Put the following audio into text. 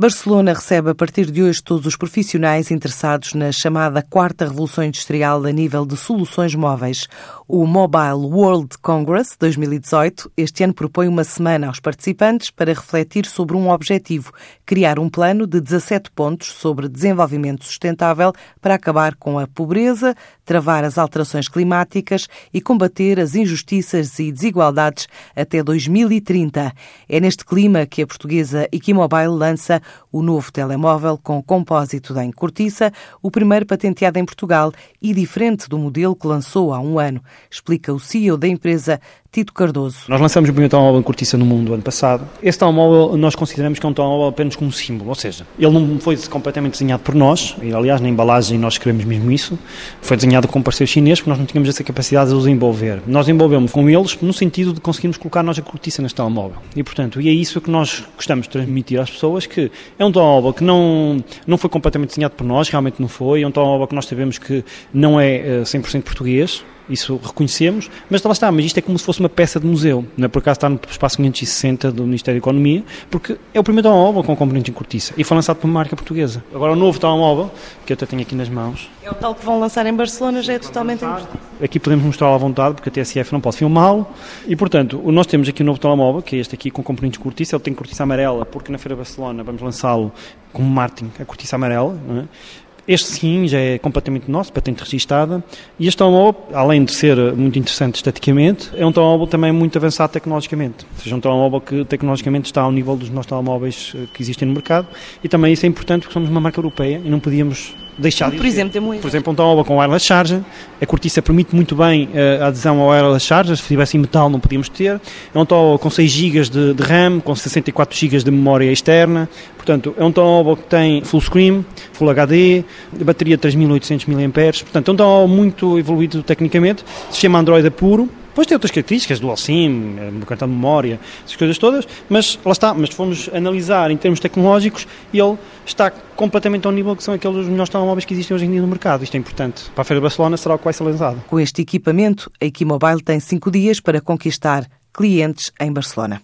Barcelona recebe a partir de hoje todos os profissionais interessados na chamada quarta revolução industrial a nível de soluções móveis. O Mobile World Congress 2018 este ano propõe uma semana aos participantes para refletir sobre um objetivo: criar um plano de 17 pontos sobre desenvolvimento sustentável para acabar com a pobreza, travar as alterações climáticas e combater as injustiças e desigualdades até 2030. É neste clima que a portuguesa Equimobile lança o novo telemóvel com compósito em cortiça, o primeiro patenteado em Portugal e diferente do modelo que lançou há um ano, explica o CEO da empresa, Tito Cardoso. Nós lançamos o primeiro telemóvel em cortiça no mundo ano passado. Esse telemóvel nós consideramos que é um telemóvel apenas como símbolo, ou seja, ele não foi completamente desenhado por nós, e aliás na embalagem nós escrevemos mesmo isso, foi desenhado com parceiros chineses porque nós não tínhamos essa capacidade de os envolver. Nós envolvemos com eles no sentido de conseguirmos colocar nós a cortiça neste telemóvel. E portanto, e é isso que nós gostamos de transmitir às pessoas, que é um telemóvel que não, não foi completamente desenhado por nós, realmente não foi, é um telemóvel que nós sabemos que não é 100% eh, português, isso reconhecemos, mas lá está, mas isto é como se fosse uma peça de museu, não é por acaso está no espaço 560 do Ministério da Economia, porque é o primeiro telemóvel com componente em cortiça e foi lançado por uma marca portuguesa. Agora o novo telemóvel, que eu até tenho aqui nas mãos. É o tal que vão lançar em Barcelona, já é totalmente em Aqui podemos mostrar à vontade, porque a TSF não pode filmá-lo, e portanto, nós temos aqui o um novo telemóvel, que é este aqui com componentes de cortiça, ele tem cortiça amarela, porque na Feira de Barcelona vamos lançá-lo como Martin, a cortiça amarela, não é? Este sim já é completamente nosso, patente registada, e este telemóvel, além de ser muito interessante esteticamente, é um telemóvel também muito avançado tecnologicamente. Ou seja, um telemóvel que tecnologicamente está ao nível dos nossos telemóveis eh, que existem no mercado, e também isso é importante porque somos uma marca europeia e não podíamos deixar Por exemplo, temos Por exemplo, um telemóvel com wireless charger, a cortiça permite muito bem eh, a adesão ao wireless charger, se tivesse em metal não podíamos ter. É um telemóvel com 6 GB de, de RAM, com 64 GB de memória externa, portanto, é um telemóvel que tem full screen, full HD, bateria de 3800 mAh, portanto, é um telemóvel muito evoluído tecnicamente, se chama Android puro, depois tem outras características, dual SIM, eh, cartão de memória, essas coisas todas, mas lá está, mas fomos analisar em termos tecnológicos e ele está completamente ao nível que são aqueles melhores telemóveis que existem hoje em dia no mercado. Isto é importante. Para a Feira de Barcelona será o que vai ser lançado. Com este equipamento, a Equimobile tem cinco dias para conquistar clientes em Barcelona.